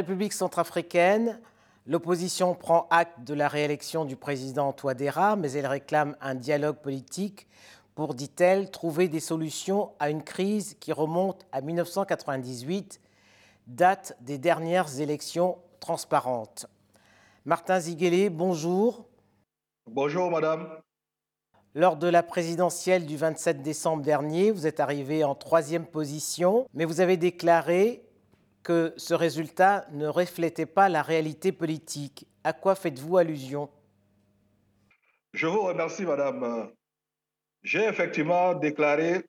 République centrafricaine, l'opposition prend acte de la réélection du président Touadéra, mais elle réclame un dialogue politique pour, dit-elle, trouver des solutions à une crise qui remonte à 1998, date des dernières élections transparentes. Martin Ziguélé, bonjour. Bonjour, madame. Lors de la présidentielle du 27 décembre dernier, vous êtes arrivé en troisième position, mais vous avez déclaré que ce résultat ne reflétait pas la réalité politique. À quoi faites-vous allusion? Je vous remercie, madame. J'ai effectivement déclaré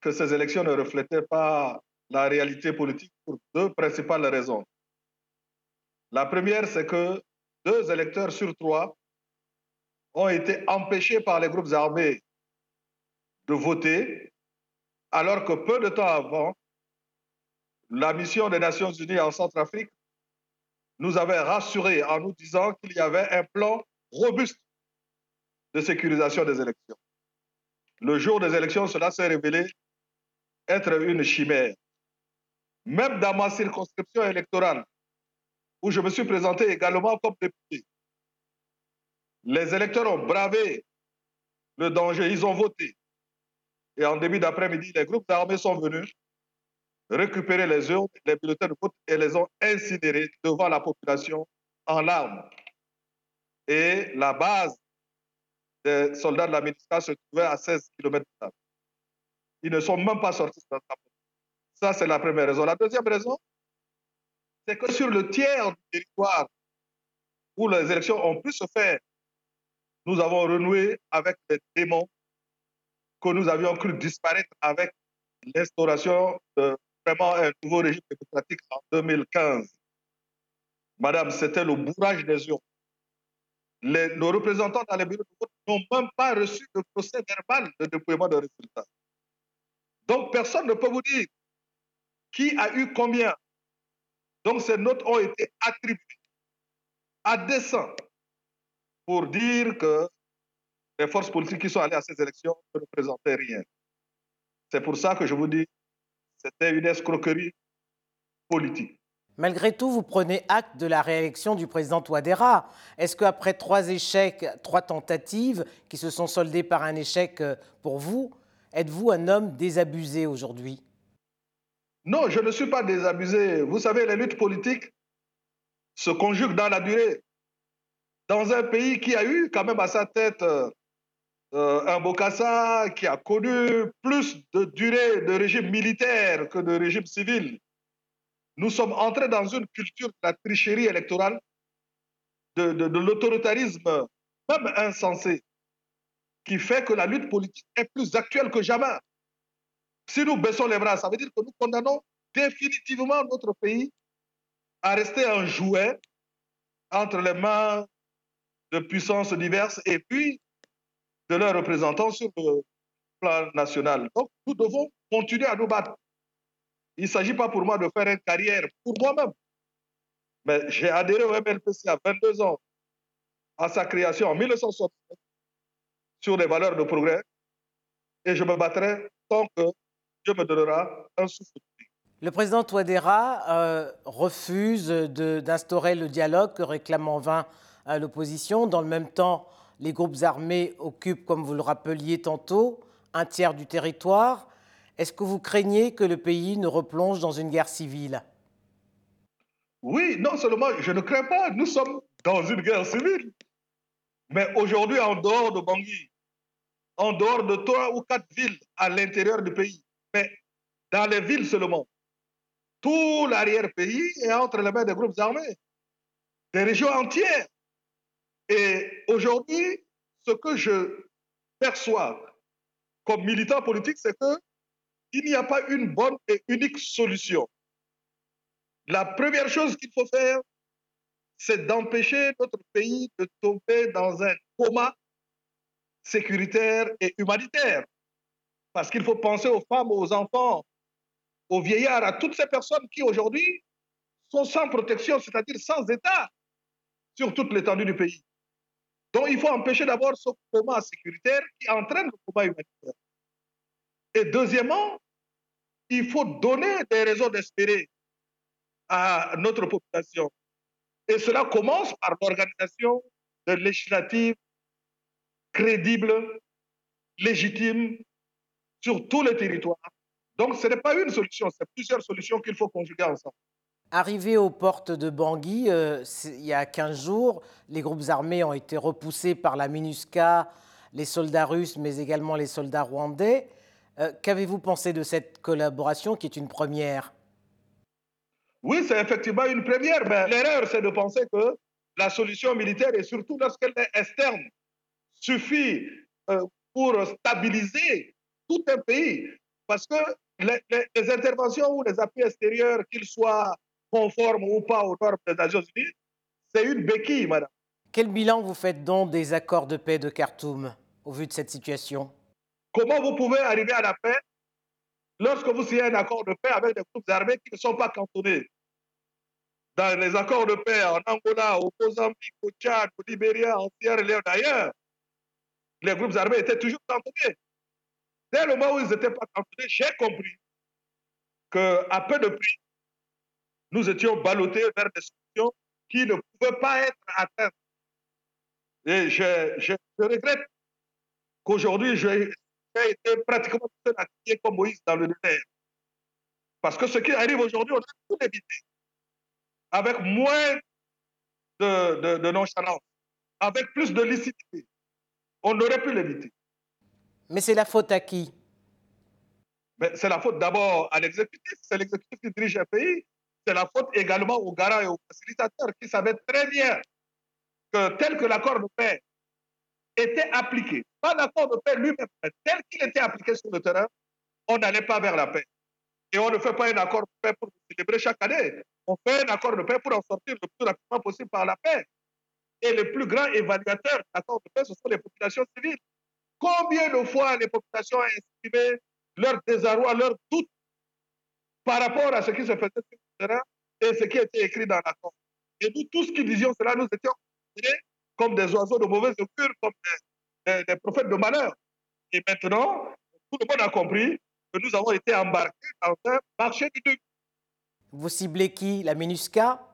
que ces élections ne reflétaient pas la réalité politique pour deux principales raisons. La première, c'est que deux électeurs sur trois ont été empêchés par les groupes armés de voter, alors que peu de temps avant, la mission des Nations Unies en Centrafrique nous avait rassurés en nous disant qu'il y avait un plan robuste de sécurisation des élections. Le jour des élections, cela s'est révélé être une chimère. Même dans ma circonscription électorale, où je me suis présenté également comme député, les électeurs ont bravé le danger, ils ont voté. Et en début d'après-midi, les groupes armés sont venus récupérer les urnes, les bulletins de vote et les ont incinérés devant la population en larmes. Et la base des soldats de la MINUSCA se trouvait à 16 km de là. Ils ne sont même pas sortis de la Ça, c'est la première raison. La deuxième raison, c'est que sur le tiers du territoire où les élections ont pu se faire, nous avons renoué avec des démons que nous avions cru disparaître avec l'instauration de vraiment un nouveau régime démocratique en 2015. Madame, c'était le bourrage des urnes. nos représentants dans les bureaux de vote n'ont même pas reçu de procès verbal de déploiement de résultats. Donc, personne ne peut vous dire qui a eu combien. Donc, ces notes ont été attribuées à dessein pour dire que les forces politiques qui sont allées à ces élections ne représentaient rien. C'est pour ça que je vous dis, c'était une escroquerie politique. Malgré tout, vous prenez acte de la réélection du président Ouadéra. Est-ce qu'après trois échecs, trois tentatives qui se sont soldées par un échec euh, pour vous, êtes-vous un homme désabusé aujourd'hui? Non, je ne suis pas désabusé. Vous savez, les luttes politiques se conjuguent dans la durée. Dans un pays qui a eu quand même à sa tête euh, euh, un Bokassa qui a connu plus de durée de régime militaire que de régime civil. Nous sommes entrés dans une culture de la tricherie électorale, de, de l'autoritarisme, même insensé, qui fait que la lutte politique est plus actuelle que jamais. Si nous baissons les bras, ça veut dire que nous condamnons définitivement notre pays à rester un jouet entre les mains de puissances diverses et puis de leurs représentants sur le plan national. Donc, nous devons continuer à nous battre. Il ne s'agit pas pour moi de faire une carrière pour moi-même. Mais j'ai adhéré au MLPC à 22 ans, à sa création en 1960, sur les valeurs de progrès, et je me battrai tant que Dieu me donnera un souffle. Le président Touadéra euh, refuse d'instaurer le dialogue que réclame en vain à l'opposition. Dans le même temps, les groupes armés occupent, comme vous le rappeliez tantôt, un tiers du territoire. Est-ce que vous craignez que le pays ne replonge dans une guerre civile? Oui, non seulement je ne crains pas, nous sommes dans une guerre civile. Mais aujourd'hui, en dehors de Bangui, en dehors de trois ou quatre villes à l'intérieur du pays, mais dans les villes seulement, tout l'arrière-pays est entre les mains des groupes armés, des régions entières. Et aujourd'hui, ce que je perçois comme militant politique, c'est qu'il n'y a pas une bonne et unique solution. La première chose qu'il faut faire, c'est d'empêcher notre pays de tomber dans un coma sécuritaire et humanitaire. Parce qu'il faut penser aux femmes, aux enfants, aux vieillards, à toutes ces personnes qui aujourd'hui sont sans protection, c'est-à-dire sans État, sur toute l'étendue du pays. Donc, il faut empêcher d'abord ce coma sécuritaire qui entraîne le coma humanitaire. Et deuxièmement, il faut donner des raisons d'espérer à notre population. Et cela commence par l'organisation de législatives crédibles, légitimes, sur tous les territoires. Donc ce n'est pas une solution, c'est plusieurs solutions qu'il faut conjuguer ensemble. Arrivé aux portes de Bangui, euh, il y a 15 jours, les groupes armés ont été repoussés par la MINUSCA, les soldats russes, mais également les soldats rwandais. Euh, qu'avez-vous pensé de cette collaboration qui est une première? Oui, c'est effectivement une première, mais l'erreur, c'est de penser que la solution militaire, et surtout lorsqu'elle est externe, suffit euh, pour stabiliser tout un pays. Parce que les, les interventions ou les appuis extérieurs, qu'ils soient conformes ou pas aux normes des Nations Unies, c'est une béquille, madame. Quel bilan vous faites donc des accords de paix de Khartoum au vu de cette situation? Comment vous pouvez arriver à la paix lorsque vous signez un accord de paix avec des groupes armés qui ne sont pas cantonnés? Dans les accords de paix en Angola, au Mozambique, au Tchad, au Libéria, en Sierra Leone, d'ailleurs, les groupes armés étaient toujours cantonnés. Dès le moment où ils n'étaient pas cantonnés, j'ai compris qu'à peu de prix, nous étions ballottés vers des solutions qui ne pouvaient pas être atteintes. Et je, je, je regrette qu'aujourd'hui, j'ai été pratiquement seul à crier comme Moïse dans le désert. Parce que ce qui arrive aujourd'hui, on a tout évité. Avec moins de, de, de nonchalance, avec plus de licité. On aurait pu l'éviter. Mais c'est la faute à qui? C'est la faute d'abord à l'exécutif. C'est l'exécutif qui dirige un pays. C'est la faute également aux garants et aux facilitateurs qui savaient très bien que tel que l'accord de paix était appliqué, pas l'accord de paix lui-même, mais tel qu'il était appliqué sur le terrain, on n'allait pas vers la paix. Et on ne fait pas un accord de paix pour célébrer chaque année. On fait un accord de paix pour en sortir le plus rapidement possible par la paix. Et les plus grands évaluateurs d'accords de paix, ce sont les populations civiles. Combien de fois les populations ont exprimé leur désarroi, leur doute par rapport à ce qui se faisait sur le et ce qui était écrit dans l'accord. Et nous, tous qui disions cela, nous étions comme des oiseaux de mauvaise augure, comme des, des, prophètes de malheur. Et maintenant, tout le monde a compris que nous avons été embarqués dans un marché du début. Vous ciblez qui? La MINUSCA?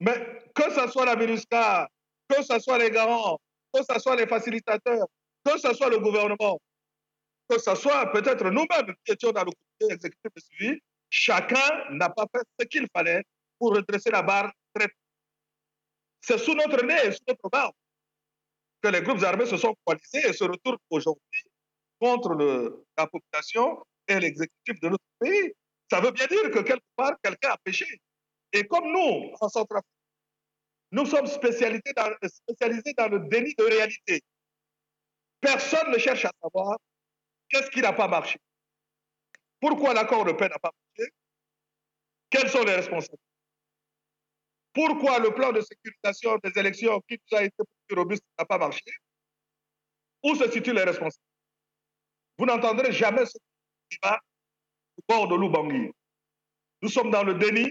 Mais que ce soit la MINUSCA, que ce soit les garants, que ce soit les facilitateurs, que ce soit le gouvernement, que ce soit peut-être nous-mêmes qui étions dans le comité exécutif de suivi, chacun n'a pas fait ce qu'il fallait pour redresser la barre très c'est sous notre nez et sous notre barbe que les groupes armés se sont coalisés et se retournent aujourd'hui contre la population et l'exécutif de notre pays. Ça veut bien dire que quelque part, quelqu'un a péché. Et comme nous, en Centrafrique, nous sommes spécialisés dans, spécialisés dans le déni de réalité. Personne ne cherche à savoir qu'est-ce qui n'a pas marché. Pourquoi l'accord paix n'a pas marché Quels sont les responsables pourquoi le plan de sécurisation des élections qui nous a été plus robuste n'a pas marché? Où se situent les responsables Vous n'entendrez jamais ce débat au bord de l'Oubangui. Nous sommes dans le déni,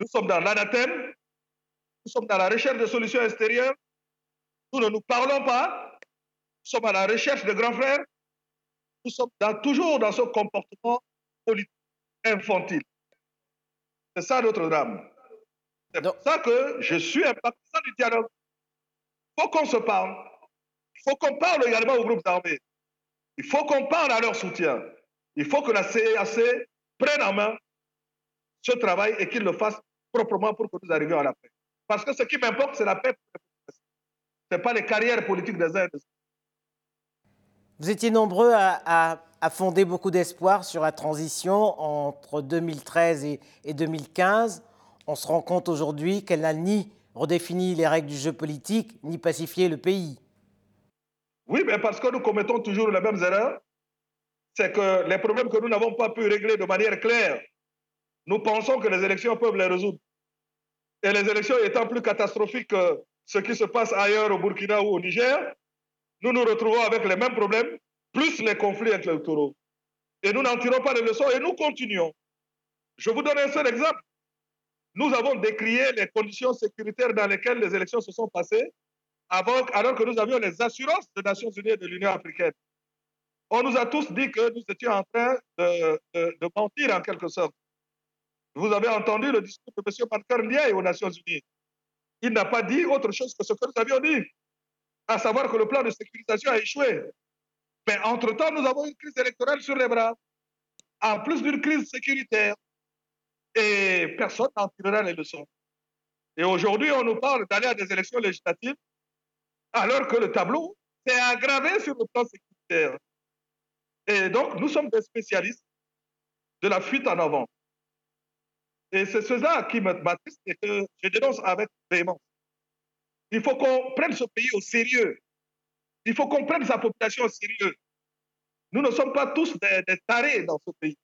nous sommes dans l'anathème, nous sommes dans la recherche de solutions extérieures, nous ne nous parlons pas, nous sommes à la recherche de grands frères, nous sommes toujours dans ce comportement politique infantile. C'est ça notre drame. C'est pour ça que je suis un partisan du dialogue. Il faut qu'on se parle. Il faut qu'on parle également aux groupes armés. Il faut qu'on parle à leur soutien. Il faut que la CAC prenne en main ce travail et qu'il le fasse proprement pour que nous arrivions à la paix. Parce que ce qui m'importe, c'est la paix. Ce n'est pas les carrières politiques des uns Vous étiez nombreux à, à, à fonder beaucoup d'espoir sur la transition entre 2013 et, et 2015 on se rend compte aujourd'hui qu'elle n'a ni redéfini les règles du jeu politique, ni pacifié le pays. Oui, mais parce que nous commettons toujours les mêmes erreurs. C'est que les problèmes que nous n'avons pas pu régler de manière claire, nous pensons que les élections peuvent les résoudre. Et les élections étant plus catastrophiques que ce qui se passe ailleurs au Burkina ou au Niger, nous nous retrouvons avec les mêmes problèmes, plus les conflits électoraux. Et nous n'en tirons pas les leçons et nous continuons. Je vous donne un seul exemple. Nous avons décrié les conditions sécuritaires dans lesquelles les élections se sont passées, alors que nous avions les assurances des Nations Unies et de l'Union africaine. On nous a tous dit que nous étions en train de, de, de mentir en quelque sorte. Vous avez entendu le discours de M. Parker Ndiaye aux Nations Unies. Il n'a pas dit autre chose que ce que nous avions dit, à savoir que le plan de sécurisation a échoué. Mais entre-temps, nous avons une crise électorale sur les bras, en plus d'une crise sécuritaire. Et personne n'en tirera les leçons. Et aujourd'hui, on nous parle d'aller à des élections législatives, alors que le tableau s'est aggravé sur le plan sécuritaire. Et donc, nous sommes des spécialistes de la fuite en avant. Et c'est cela qui m'attriste et que je dénonce avec véhémence. Il faut qu'on prenne ce pays au sérieux. Il faut qu'on prenne sa population au sérieux. Nous ne sommes pas tous des, tarés dans ce pays.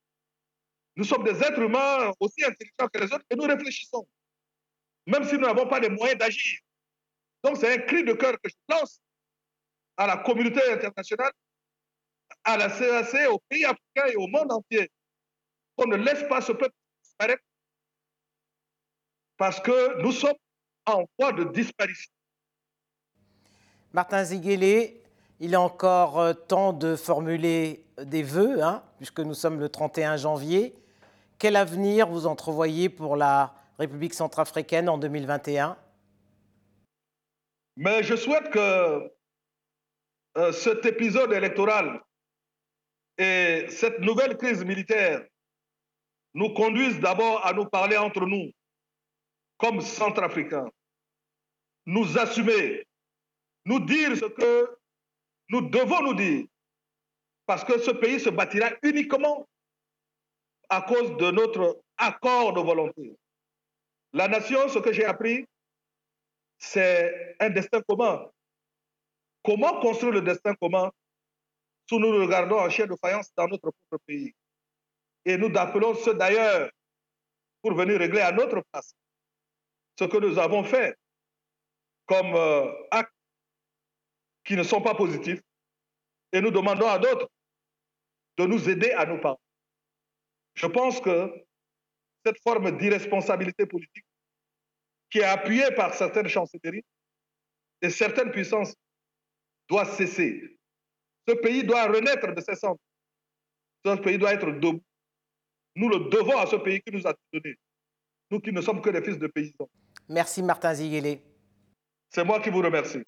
Nous sommes des êtres humains aussi intelligents que les autres et nous réfléchissons, même si nous n'avons pas les moyens d'agir. Donc c'est un cri de cœur que je lance à la communauté internationale, à la CAC, aux pays africains et au monde entier, qu'on ne laisse pas ce peuple disparaître parce que nous sommes en voie de disparition. Martin Ziguélé, il est encore euh, temps de formuler des vœux, hein, puisque nous sommes le 31 janvier. Quel avenir vous entrevoyez pour la République centrafricaine en 2021 Mais je souhaite que euh, cet épisode électoral et cette nouvelle crise militaire nous conduisent d'abord à nous parler entre nous, comme centrafricains, nous assumer, nous dire ce que nous devons nous dire, parce que ce pays se bâtira uniquement à cause de notre accord de volonté. La nation, ce que j'ai appris, c'est un destin commun. Comment construire le destin commun si nous nous regardons en chien de faïence dans notre propre pays? Et nous appelons ceux d'ailleurs pour venir régler à notre place ce que nous avons fait comme euh, actes qui ne sont pas positifs et nous demandons à d'autres de nous aider à nous parler. Je pense que cette forme d'irresponsabilité politique qui est appuyée par certaines chancelleries et certaines puissances doit cesser. Ce pays doit renaître de ses cendres. Ce pays doit être debout. Nous le devons à ce pays qui nous a donné. Nous qui ne sommes que des fils de paysans. Merci Martin Ziguélé. C'est moi qui vous remercie.